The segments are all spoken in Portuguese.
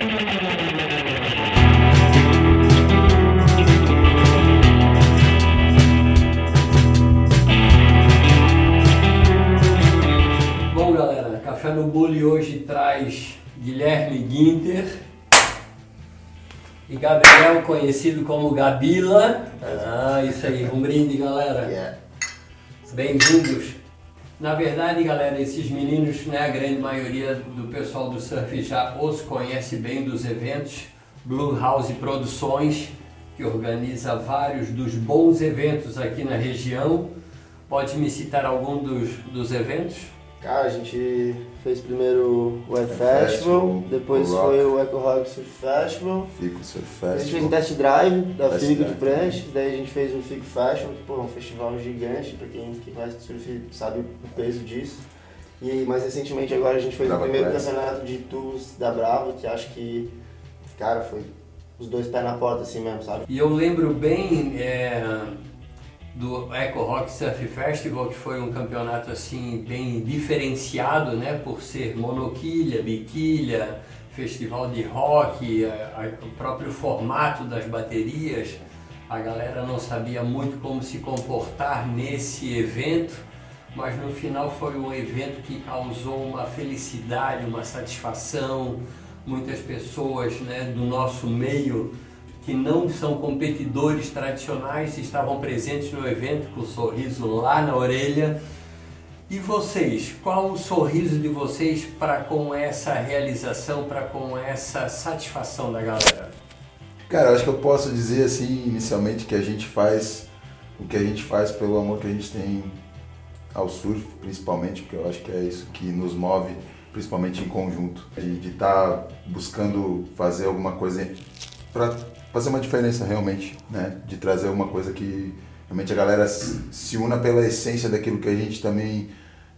Bom, galera, Café no Bully hoje traz Guilherme Guinter e Gabriel, conhecido como Gabila. Ah, isso aí, um brinde, galera. Bem-vindos. Na verdade, galera, esses meninos, né, a grande maioria do pessoal do surf já os conhece bem dos eventos. Blue House Produções, que organiza vários dos bons eventos aqui na região. Pode me citar algum dos, dos eventos? Cara, a gente fez primeiro o Air Festival, Festival, depois o foi o Eco Rock Surf Festival. Fico Surf A gente fez um Festival. test drive da Test Figo de. Pranches, daí a gente fez o Figo Fashion, que pô, é um festival gigante, pra quem, conhece de surf sabe o peso disso. E mais recentemente agora a gente fez Brava o primeiro Classic. campeonato de tubos da Brava, que acho que, cara, foi os dois pés na porta assim mesmo, sabe? E eu lembro bem é, do Eco Rock Surf Festival, que foi um campeonato assim bem diferenciado, né, por ser monoquilha, biquilha, festival de rock, a- a- o próprio formato das baterias. A galera não sabia muito como se comportar nesse evento, mas no final foi um evento que causou uma felicidade, uma satisfação. Muitas pessoas né, do nosso meio que não são competidores tradicionais estavam presentes no evento com o sorriso lá na orelha. E vocês, qual o sorriso de vocês para com essa realização, para com essa satisfação da galera? Cara, acho que eu posso dizer assim, inicialmente, que a gente faz o que a gente faz pelo amor que a gente tem ao surf, principalmente, porque eu acho que é isso que nos move, principalmente em conjunto. De estar buscando fazer alguma coisa para fazer uma diferença realmente, né? De trazer alguma coisa que realmente a galera se una pela essência daquilo que a gente também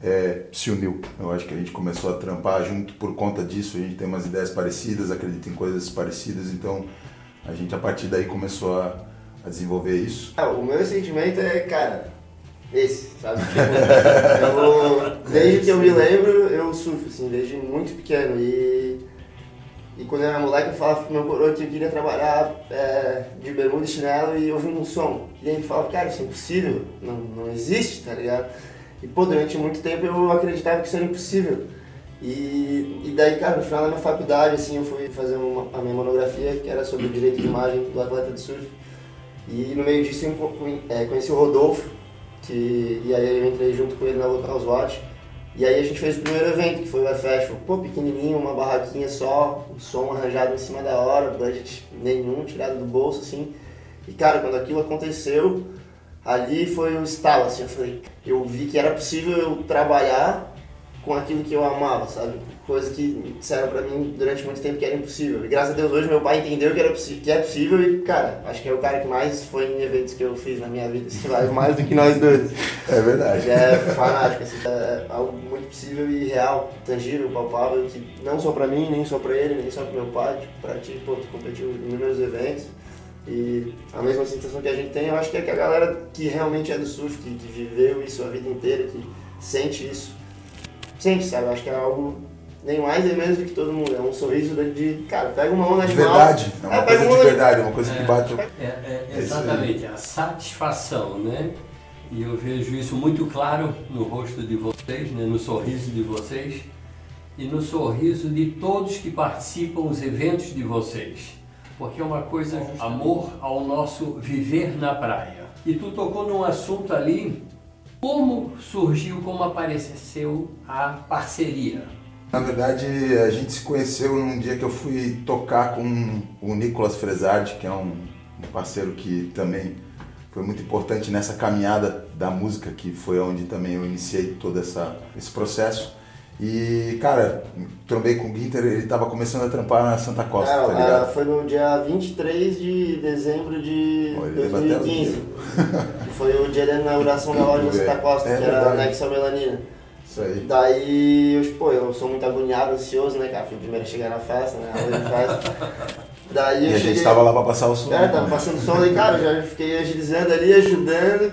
é, se uniu. Eu acho que a gente começou a trampar junto por conta disso, a gente tem umas ideias parecidas, acredita em coisas parecidas, então a gente a partir daí começou a, a desenvolver isso. Ah, o meu sentimento é, cara, esse, sabe? Tipo, eu, desde que eu me lembro, eu surfo, assim, desde muito pequeno. E quando eu era moleque, eu falava pro meu coroa que eu queria trabalhar é, de bermuda e chinelo e ouvindo um som. E ele falava, cara, isso é impossível, não, não existe, tá ligado? E, pô, durante muito tempo eu acreditava que isso era impossível. E, e daí, cara, no final da minha faculdade, assim, eu fui fazer uma, a minha monografia, que era sobre o direito de imagem do atleta de surf. E no meio disso eu é, conheci o Rodolfo, que, e aí eu entrei junto com ele na Locals Watch. E aí a gente fez o primeiro evento, que foi o Festival. Pô, pequenininho, uma barraquinha só, o som arranjado em cima da hora, budget nenhum, tirado do bolso, assim. E cara, quando aquilo aconteceu, ali foi um estalo, assim, eu falei, eu vi que era possível eu trabalhar com aquilo que eu amava, sabe? Coisa que disseram pra mim durante muito tempo que era impossível. E graças a Deus hoje meu pai entendeu que, era que é possível e, cara, acho que é o cara que mais foi em eventos que eu fiz na minha vida, lá, mais do que nós dois. É verdade. É fanático, assim, é algo muito possível e real, tangível, palpável, que não só pra mim, nem só pra ele, nem só pro meu pai, tipo, pra ti, pô, tu competiu em inúmeros eventos. E a mesma sensação que a gente tem, eu acho que é que a galera que realmente é do surf, que, que viveu isso a vida inteira, que sente isso, sente, sabe? Eu acho que é algo nem mais nem menos do que todo mundo. É um sorriso de, de, cara, pega uma onda De verdade, é uma É, coisa pega de uma- verdade, uma coisa que É. bate. É, é, É exatamente, a satisfação, né? E eu vejo isso muito claro no rosto de vocês, né? no sorriso de vocês e no sorriso de todos que participam dos eventos de vocês. Porque é uma coisa, amor ao nosso viver na praia. E tu tocou num assunto ali, como surgiu, como apareceu a parceria? Na verdade, a gente se conheceu num dia que eu fui tocar com o Nicolas Fresardi, que é um, parceiro que também foi muito importante nessa caminhada da música, que foi onde também eu iniciei todo essa, esse processo. E, cara, trombei com o Ginter, ele tava começando a trampar na Santa Costa, É, tá ah, ligado? foi no dia 23 de dezembro de Olha, ele lembra até o 2015. que foi o dia da inauguração da loja da Santa Costa, É que era verdade. anexo à melanina. Isso aí. Daí, eu, pô, eu sou muito agoniado, ansioso, né, cara? Fui o primeiro a chegar na festa, né? A de festa. Daí E eu a cheguei... gente tava lá pra passar o som. É, tava passando som, daí, cara, eu já fiquei agilizando ali, ajudando.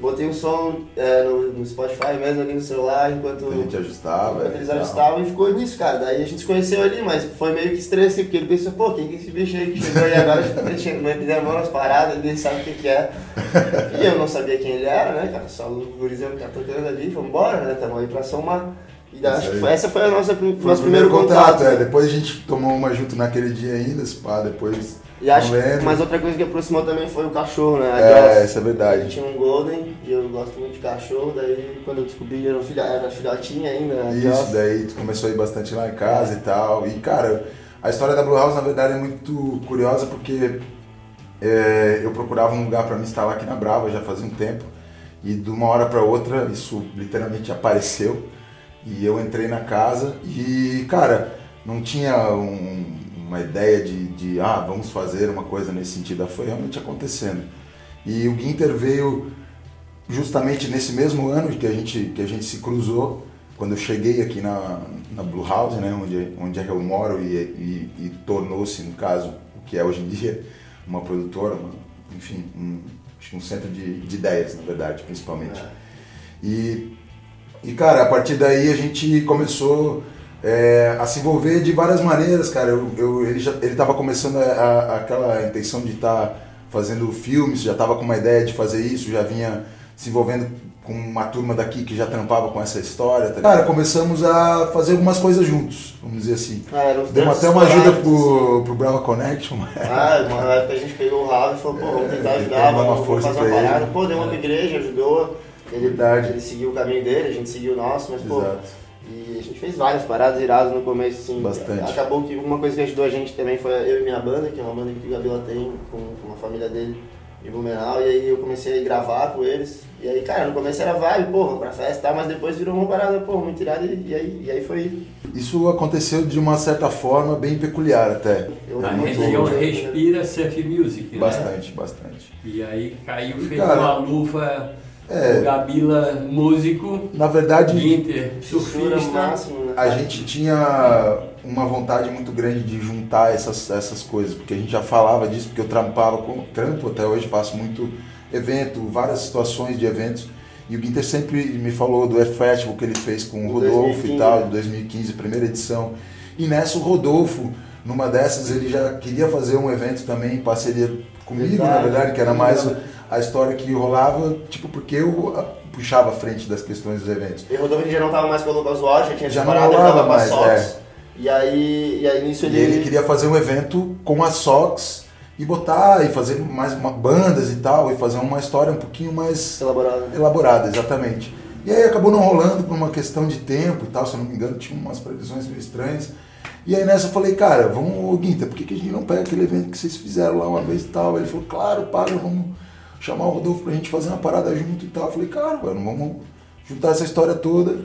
Botei um som é, no, no, Spotify mesmo ali no celular enquanto. A gente ajustava. Enquanto eles ajustavam e ficou nisso, cara. Daí a gente se conheceu ali, mas foi meio que estresse, porque ele pensou, pô, quem que é esse bicho aí que chegou aí agora, me deram mão nas paradas, ele sabe o que, que é. E eu não sabia quem ele era, né, cara? Só o gurizão que tá tocando ali, vamos embora, né? Tamo aí pra somar. E acho que foi, essa foi a nossa foi nosso primeiro, primeiro contato. contato é. Depois a gente tomou uma junto naquele dia ainda, pá, depois. E acho mas outra coisa que aproximou também foi o cachorro, né? A é, isso é verdade. Tinha um Golden e eu gosto muito de cachorro, daí quando eu descobri era, filha, era filhotinha ainda. Isso, Joss. daí tu começou a ir bastante lá em casa é. e tal. E cara, a história da Blue House na verdade é muito curiosa porque é, eu procurava um lugar para me instalar aqui na Brava já fazia um tempo. E de uma hora para outra isso literalmente apareceu. E eu entrei na casa e, cara, não tinha um, uma ideia de, de, ah, vamos fazer uma coisa nesse sentido. Foi realmente acontecendo. E o Ginter veio justamente nesse mesmo ano que a gente, que a gente se cruzou, quando eu cheguei aqui na, na Blue House, né, onde, onde é que eu moro e, e, e tornou-se, no caso, o que é hoje em dia, uma produtora, uma, enfim, um, acho que um centro de, de ideias, na verdade, principalmente. É. E e, cara, a partir daí a gente começou é, a se envolver de várias maneiras, cara. Eu, eu, ele já ele estava começando a, a, aquela intenção de estar tá fazendo filmes, já estava com uma ideia de fazer isso, já vinha se envolvendo com uma turma daqui que já trampava com essa história. Tá? Cara, começamos a fazer algumas coisas juntos, vamos dizer assim. Ah, Demos até uma ajuda pro, pro Brava Connection. Ah, uma época a gente pegou o rabo e falou, pô, vamos tentar ajudar, vamos, vamos fazer uma parada. Pô, deu uma é. igreja, ajudou. Ele, Verdade. ele seguiu o caminho dele, a gente seguiu o nosso, mas Exato. pô. E a gente fez várias paradas iradas no começo, assim. Bastante. Acabou que uma coisa que ajudou a gente também foi eu e minha banda, que é uma banda que o Gabila tem com, com a família dele em Blumenau. E aí eu comecei a gravar com eles. E aí, cara, no começo era vibe, pô, vamos pra festa e tal, mas depois virou uma parada, pô, muito irada e, e, aí, e aí foi. Isso aconteceu de uma certa forma bem peculiar até. Eu, a região respira surf music, né? Bastante, bastante. E aí caiu feito uma luva é, o Gabila, músico. Na verdade, Ginter, surfista. Máximo, né? A gente tinha uma vontade muito grande de juntar essas, essas coisas, porque a gente já falava disso, porque eu trampava com trampo até hoje, faço muito evento, várias situações de eventos. E o Ginter sempre me falou do Air Festival que ele fez com o Rodolfo 2015. e tal, de 2015, primeira edição. E nessa o Rodolfo, numa dessas, ele já queria fazer um evento também em parceria comigo, verdade, na verdade, que era mais a história que rolava, tipo, porque eu ah, puxava a frente das questões dos eventos. E o Rodolfo já não estava mais com o Lucas Watch, já tinha já separado, não rolava mais, é. E aí, e aí nisso ele... E ele queria fazer um evento com a Sox e botar, e fazer mais uma, bandas e tal, e fazer uma história um pouquinho mais... Elaborada. Elaborada, exatamente. E aí acabou não rolando por uma questão de tempo e tal, se eu não me engano, tinha umas previsões meio estranhas. E aí nessa eu falei, cara, vamos, Guinta, por que, que a gente não pega aquele evento que vocês fizeram lá uma vez e tal? Ele falou, claro, paga, vamos chamar o Rodolfo pra gente fazer uma parada junto e tal. Eu falei, cara, mano, vamos juntar essa história toda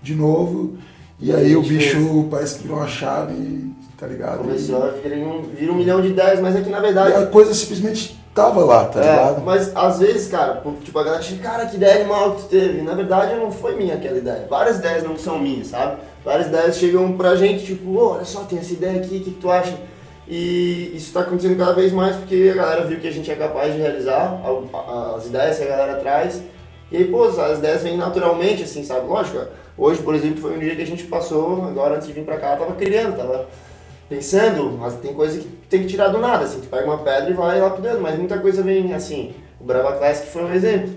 de novo. E, aí o bicho fez. parece que virou uma chave, tá ligado? Começou a virar um, vira um milhão de ideias, mas é que na verdade. E a coisa simplesmente tava lá, tá é, ligado? Mas às vezes, cara, tipo, a galera diz, cara, que ideia animal que tu teve. Na verdade não foi minha aquela ideia. Várias ideias não são minhas, sabe? Várias ideias chegam pra gente, tipo, oh, olha só, tem essa ideia aqui, o que, que tu acha? E isso está acontecendo cada vez mais porque a galera viu que a gente é capaz de realizar as ideias que a galera traz. E aí, pô, as ideias vêm naturalmente, assim, sabe? Lógico, hoje, por exemplo, foi um dia que a gente passou, agora antes de vir pra cá, tava criando, tava pensando, mas tem coisa que tem que tirar do nada, assim, tu pega uma pedra e vai lapidando, mas muita coisa vem, assim, o Brava Classic foi um exemplo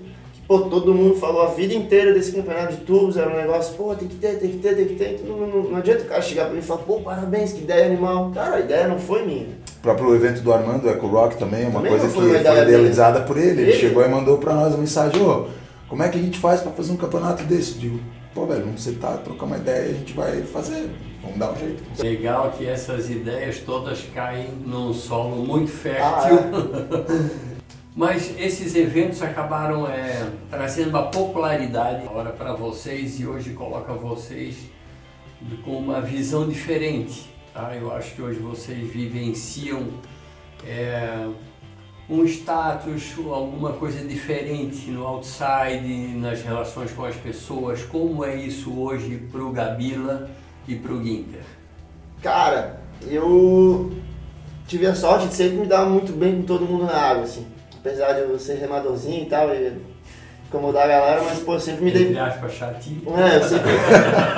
pô, todo mundo falou a vida inteira desse campeonato de tubos, era um negócio, pô, tem que ter, tem que ter, tem que ter. Então, não, não, não adianta o cara chegar pra mim e falar, pô, parabéns, que ideia animal. Cara, a ideia não foi minha. O próprio evento do Armando, Eco Rock também, é uma também coisa que foi idealizada por ele. ele. Ele chegou e mandou pra nós uma mensagem, ô, como é que a gente faz pra fazer um campeonato desse? Eu digo, pô, velho, vamos sentar, trocar uma ideia, a gente vai fazer. Vamos dar um jeito. Legal que essas ideias todas caem num solo muito fértil. Ah, é. Mas esses eventos acabaram é, trazendo uma popularidade agora para vocês e hoje coloca vocês com uma visão diferente. Tá? Eu acho que hoje vocês vivenciam é, um status, alguma coisa diferente no outside, nas relações com as pessoas. Como é isso hoje para o Gabila e para o Ginter? Cara, eu tive a sorte de sempre me dar muito bem com todo mundo na água, assim apesar de eu ser remadorzinho e tal, e incomodar a galera, mas, pô, sempre me dei. Entre aspas, chatinho. É, eu sempre,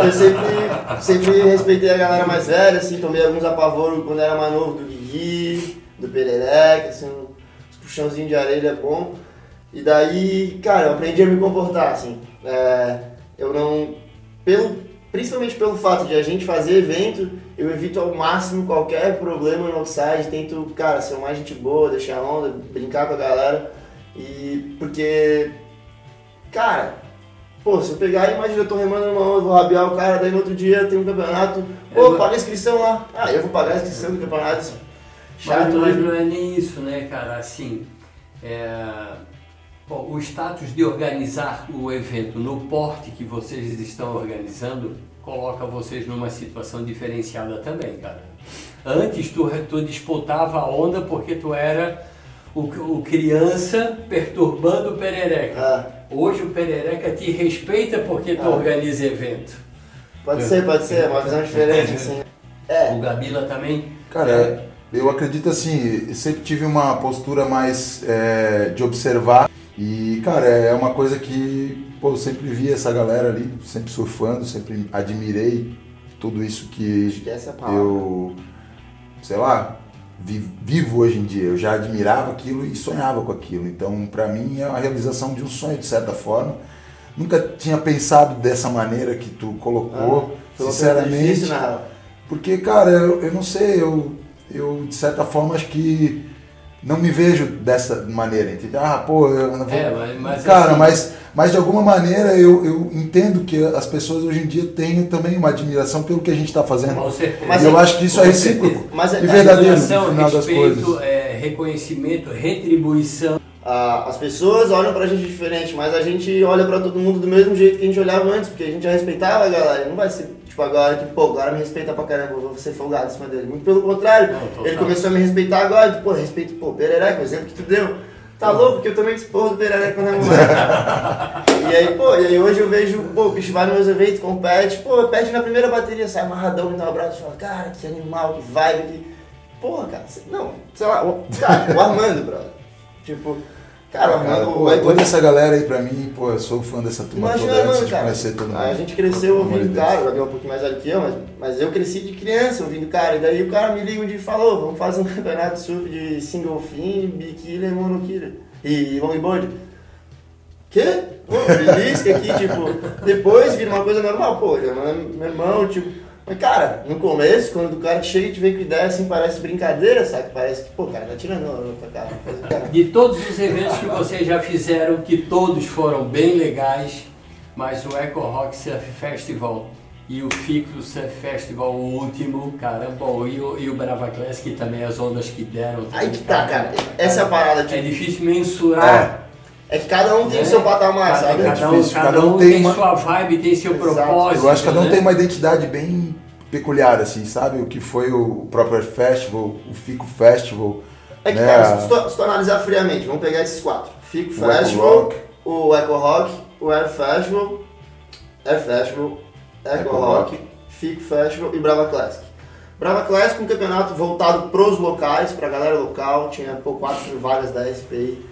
eu sempre, sempre respeitei a galera mais velha, assim, tomei alguns apavoros quando era mais novo do Guigui, do Perereca, assim, uns puxãozinhos de areia é bom. E daí, cara, eu aprendi a me comportar, assim. É, eu não. Pelo, principalmente pelo fato de a gente fazer evento, eu evito ao máximo qualquer problema no outside, tento, cara, ser mais gente boa, deixar onda, brincar com a galera. E porque, cara, pô, se eu pegar, imagina, eu tô remando numa onda, vou rabiar o cara, daí no outro dia tem um campeonato, pô, É, paga a inscrição lá. Ah, eu vou pagar a inscrição do campeonato. Chato, Mas, mas né? não é nem isso, né, cara? Assim, é, bom, o status de organizar o evento no porte que vocês estão organizando coloca vocês numa situação diferenciada também, cara. Antes tu, tu disputava a onda porque tu era o, o criança perturbando o perereca. Ah, Hoje o perereca te respeita porque tu Ah. organiza evento. pode ser, pode ser, é uma visão diferente, assim. É, O Gabila também. Cara, eu acredito assim, sempre tive uma postura mais é, de observar e, cara, é uma coisa que, pô, eu sempre vi essa galera ali, sempre surfando, sempre admirei tudo isso que eu, sei lá, vi- vivo hoje em dia. Eu já admirava aquilo e sonhava com aquilo. Então, pra mim, é a realização de um sonho, de certa forma. Nunca tinha pensado dessa maneira que tu colocou, coisa sinceramente. difícil, real. Porque, cara, eu, eu não sei, eu, eu de certa forma acho que não me vejo dessa maneira, entendeu? Ah, pô, eu não vou. É, mas- mas cara, assim- mas, mas de alguma maneira eu, eu entendo que as pessoas hoje em dia têm também uma admiração pelo que a gente está fazendo. Com certeza. Mas e eu é- acho que isso é recíproco. Mas é- e verdadeiro no Admiração, final das respeito, coisas. é, reconhecimento, retribuição. Ah, as pessoas olham pra gente diferente, mas a gente olha pra todo mundo do mesmo jeito que a gente olhava antes, porque a gente já respeitava a galera. Não vai ser tipo agora que, pô, agora me respeita pra caramba, eu vou ser folgado em cima dele. Muito pelo contrário, Não, ele começou a me respeitar agora, pô, respeito, pô, Perereca, o exemplo que tu deu. Tá louco, porque eu também disporro do Perereca quando é moleque. e aí, pô, e aí hoje eu vejo, pô, o bicho vai nos meus eventos, compete, pô, perde na primeira bateria, sai amarradão, me dá um abraço e fala, cara, que animal, que vibe, que. Porra, cara, não, sei lá, o, cara, o Armando, brother. Tipo, cara, o Cara, Armando. pô, o- toda essa galera aí pra mim, pô, eu sou fã dessa turma Imagina, toda antes mano, de cara. conhecer todo mundo. A gente cresceu ouvindo de cara, o Gabriel é um pouquinho mais velho que eu, mas, mas eu cresci de criança ouvindo cara. E daí o cara me liga um dia e falou, vamos fazer um campeonato de surf de single fin, bikiller e monokiller. E longboard. Quê? Pô, belisca aqui, tipo, depois vira uma coisa normal, pô, meu irmão, tipo. Mas, cara, no começo, quando o cara chega e te vem com ideia assim, parece brincadeira, sabe? Parece que, pô, o cara tá tirando a outra cara. Faz o cara. De todos os eventos que vocês já fizeram, que todos foram bem legais, mas o Eco Rock Surf Festival e o Fico Surf Festival, o último, cara, bom, e o, e o Brava Classic também, as ondas que deram. Aí que tá, cara. Essa é a parada, É tipo. difícil mensurar. É que cada um tem o né? seu patamar, cada, sabe? Cada, um, difícil, cada cada um um tem tem, uma- sua vibe, tem seu Exato. propósito. Eu acho que cada um né? tem uma identidade bem peculiar, assim, sabe? O que foi o próprio Festival, o Fico Festival. É que, né? cara, se tu, se tu analisar friamente, vamos pegar esses quatro. Fico O Festival, Rock. o Eco Rock, o Air Festival, Air Festival, Eco, Eco Rock, Fico Festival e Brava Classic. Brava Classic, um campeonato voltado pros locais, pra galera local, tinha pô, quatro vagas da SPI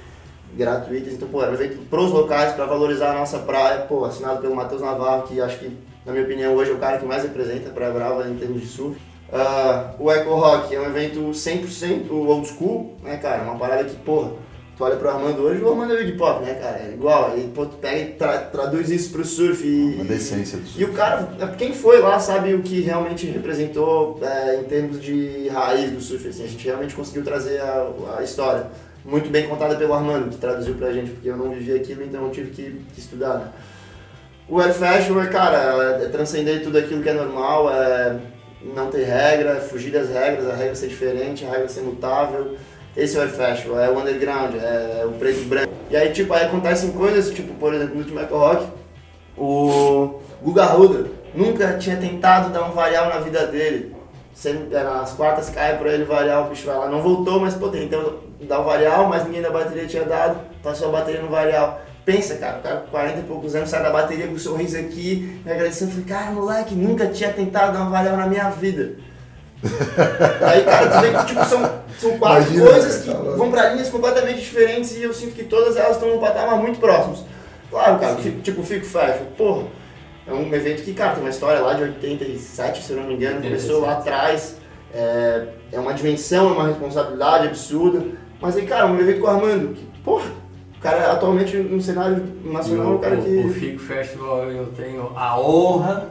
gratuitas, então pô, era um evento pros locais, pra valorizar a nossa praia, pô, assinado pelo Matheus Navarro, que acho que, na minha opinião, hoje é o cara que mais representa a Praia Brava em termos de surf. Ah, o Eco Rock é um evento 100% old school, né, cara? Uma parada que, porra, tu olha pro Armando hoje, o Armando é hip hop, né, cara? É igual, aí, pô, tu pega e tra- traduz isso pro surf e... Uma decência do E o cara, quem foi lá sabe o que realmente representou é, em termos de raiz do surf, assim, a gente realmente conseguiu trazer a, a história. Muito bem contada pelo Armando, que traduziu pra gente, porque eu não vivi aquilo, então eu tive que, que estudar, né? O Air é, cara, é transcender tudo aquilo que é normal, é não ter regra, é fugir das regras, a regra ser diferente, a regra ser mutável. Esse é o Air Festival, é o underground, é o preto e branco. E aí, tipo, aí acontecem coisas, tipo, por exemplo, no último Rock, o Guga Ruda nunca tinha tentado dar um varial na vida dele. Sempre, nas quartas cai pra ele variar, o bicho vai lá. Não voltou, mas pô, tentou dar o varial, mas ninguém da bateria tinha dado, passou a bateria no varial. Pensa, cara, o cara com 40 e poucos anos sai da bateria com um sorriso aqui, me agradecendo. Eu falei, cara, moleque, nunca tinha tentado dar um varial na minha vida. Aí, cara, tu vê que tipo, são, são quatro Imagina, coisas que cara, tá louco. vão pra linhas completamente diferentes e eu sinto que todas elas estão num patamar muito próximos. Claro, cara, fico- tipo, fico fashion, porra, é um evento que, cara, tem uma história lá de 87, se eu não me engano, começou lá 87. atrás, é, é uma dimensão, é uma responsabilidade absurda, mas aí, cara, um evento com o Armando, que, porra, o cara atualmente no cenário nacional é o, um cara o- que... o Fico Festival eu tenho a honra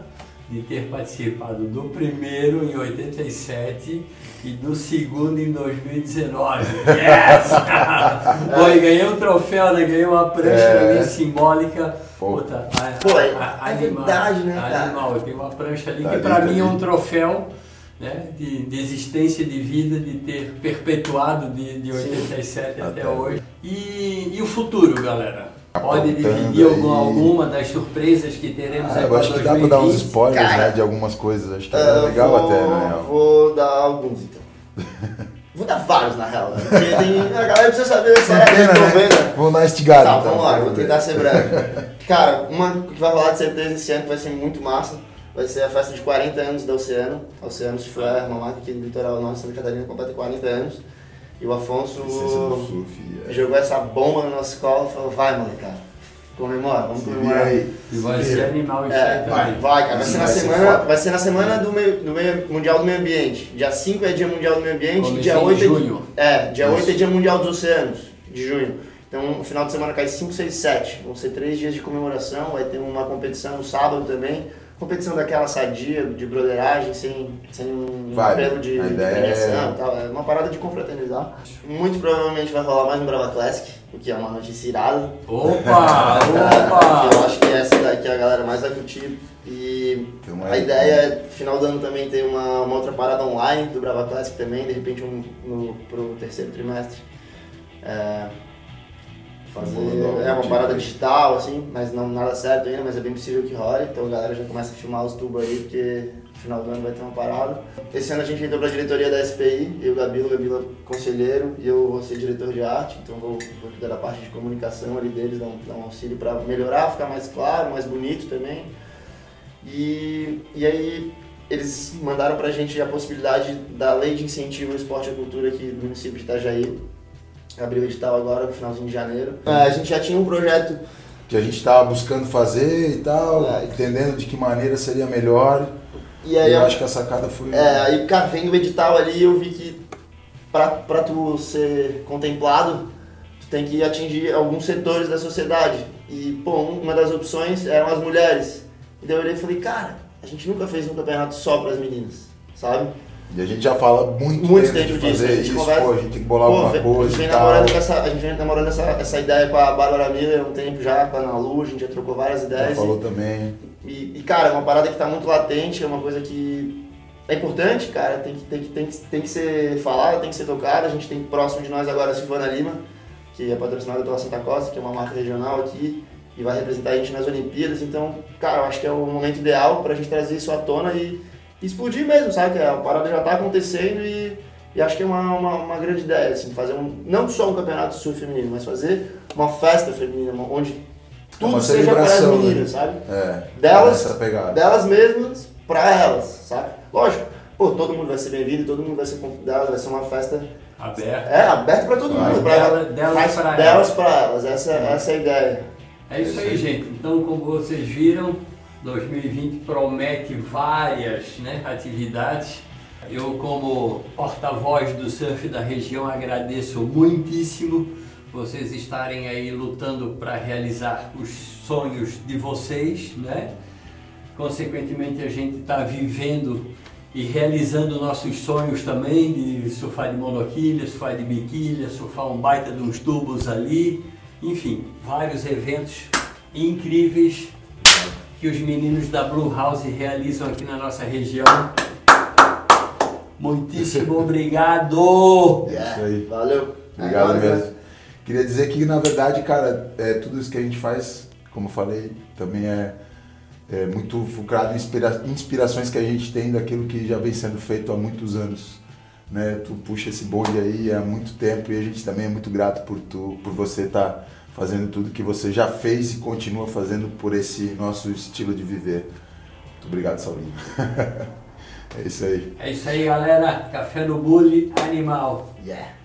de ter participado do primeiro em 87 e do segundo em 2019. Yes! Pô, e ganhei um troféu, né? Ganhei uma prancha É. mim simbólica. Puta, a- Pô, é- a- é animal, verdade, né, cara? Animal, eu tenho uma prancha ali Tá que ali, pra tá mim é um troféu né, de, de existência de vida, de ter perpetuado de, de 87 até, Até hoje. E, e o futuro, galera? Pode dividir alguma, alguma das surpresas que teremos Ah, aí eu acho que dá pra dar uns 2020? spoilers Cara, né, de algumas coisas. Acho que é Ah, legal vou, até, né? Vou dar alguns, então. Vou dar vários, na real, né? Porque tem, a galera precisa saber se é Pena, né? Vamos dar estigado. Tá, então, vamos lá, vou tentar ser breve. Cara, uma que vai rolar de certeza esse ano que vai ser muito massa. Vai ser a festa de 40 anos da Oceano. A Oceano Software, uma marca aqui do litoral norte de Santa Catarina, completa 40 anos. E o Afonso surf, é. jogou essa bomba na nossa escola e falou, vai molecada, comemora, vamos Se comemorar. E vai Se ser animal isso É, aí vai, vai, cara. Vai ser, na Vai ser semana, foda. vai ser na semana do, meio, do meio, Mundial do Meio Ambiente. Dia 5 é Dia Mundial do Meio Ambiente, dia de 8 é, junho. é, dia Isso. 8 é Dia Mundial dos Oceanos, de junho. Então, o final de semana cai 5, 6 e 7. Vão ser três dias de comemoração, vai ter uma competição no sábado também. Competição daquela sadia, de broderagem, sem, sem um apelo de, de premiação é- e tal. É uma parada de confraternizar. Muito provavelmente vai rolar mais um Brava Classic, o que é uma notícia irada. Opa! Eu Opa! acho que essa daqui a galera mais vai curtir. E Tem uma- a ideia é, final do ano também, ter uma, uma outra parada online do Brava Classic também, de repente um, no, pro terceiro trimestre. É, fazer, é uma um parada tipo. digital, assim, mas não nada certo ainda, mas é bem possível que role. Então a galera já começa a filmar os tubos aí, porque no final do ano vai ter uma parada. Esse ano a gente entrou pra diretoria da SPI, eu, Gabilo, Gabilo conselheiro, e eu vou ser diretor de arte, então vou, vou cuidar da parte de comunicação ali deles, dar um, dar um auxílio pra melhorar, ficar mais claro, mais bonito também. E, e aí eles mandaram pra gente a possibilidade da lei de incentivo ao esporte e à cultura aqui do município de Itajaí. Abriu o edital agora, no finalzinho de janeiro. É, a gente já tinha um projeto Que a gente estava buscando fazer e tal, É. entendendo de que maneira seria melhor. e aí eu acho que a sacada foi. É, aí, cara, vendo o edital ali, eu vi que pra, pra tu ser contemplado, tu tem que atingir alguns setores da sociedade. E, pô, um- uma das opções eram as mulheres. E daí eu olhei e falei, cara, a gente nunca fez um campeonato só pras meninas, sabe? E a gente já fala muito, Muito tempo tempo de disso, fazer a gente isso, conversa- pô, a gente tem que bolar Pô, alguma ve- a coisa gente e namorando, essa, a gente vem namorando essa, essa ideia com a Bárbara Miller há um tempo já, com a Ana Lu, a gente já trocou várias Já ideias. falou também. E, e, cara, é uma parada que tá muito latente, é uma coisa que é importante, cara, tem que, tem que, tem que, tem que ser falada, tem que ser tocada. A gente tem próximo de nós agora a Silvana Lima, que é patrocinada pela Santa Costa, que é uma marca regional aqui, e vai representar a gente nas Olimpíadas. Então, cara, eu acho que é o momento ideal pra gente trazer isso à tona e, e explodir mesmo, sabe? Que a parada já tá acontecendo e, e acho que é uma, uma, uma grande ideia, assim, fazer um, não só um campeonato surf feminino, mas fazer uma festa feminina, onde tudo uma seja para as celebração, né? meninas, sabe? É, Delas- essa pegada. delas mesmas pra elas, sabe? Lógico, pô, todo mundo vai ser bem-vindo, todo mundo vai ser convidado, vai ser uma festa Aberto. é, aberta pra todo mundo, pra Dela- delas mas pra delas pra elas, essa, essa é a ideia. É isso aí, gente. Então, como vocês viram, 2020 promete várias né, atividades. Eu, como porta-voz do surf da região, agradeço muitíssimo vocês estarem aí lutando para realizar os sonhos de vocês, né? Consequentemente, a gente está vivendo e realizando nossos sonhos também de surfar de monoquilha, surfar de biquilha, surfar um baita de uns tubos ali. Enfim, vários eventos incríveis que os meninos da Blue House realizam aqui na nossa região. Muitíssimo obrigado! Isso aí. Valeu. Obrigado É né? mesmo. Queria dizer que, na verdade, cara, é, tudo isso que a gente faz, como eu falei, também é, é muito focado em inspira- inspirações que a gente tem daquilo que já vem sendo feito há muitos anos. Né? Tu puxa esse bonde aí há muito tempo e a gente também é muito grato por, tu, por você estar fazendo tudo que você já fez e continua fazendo por esse nosso estilo de viver. Muito obrigado, Saulinho. é isso aí. É isso aí, galera. Café no Bully Animal. Yeah.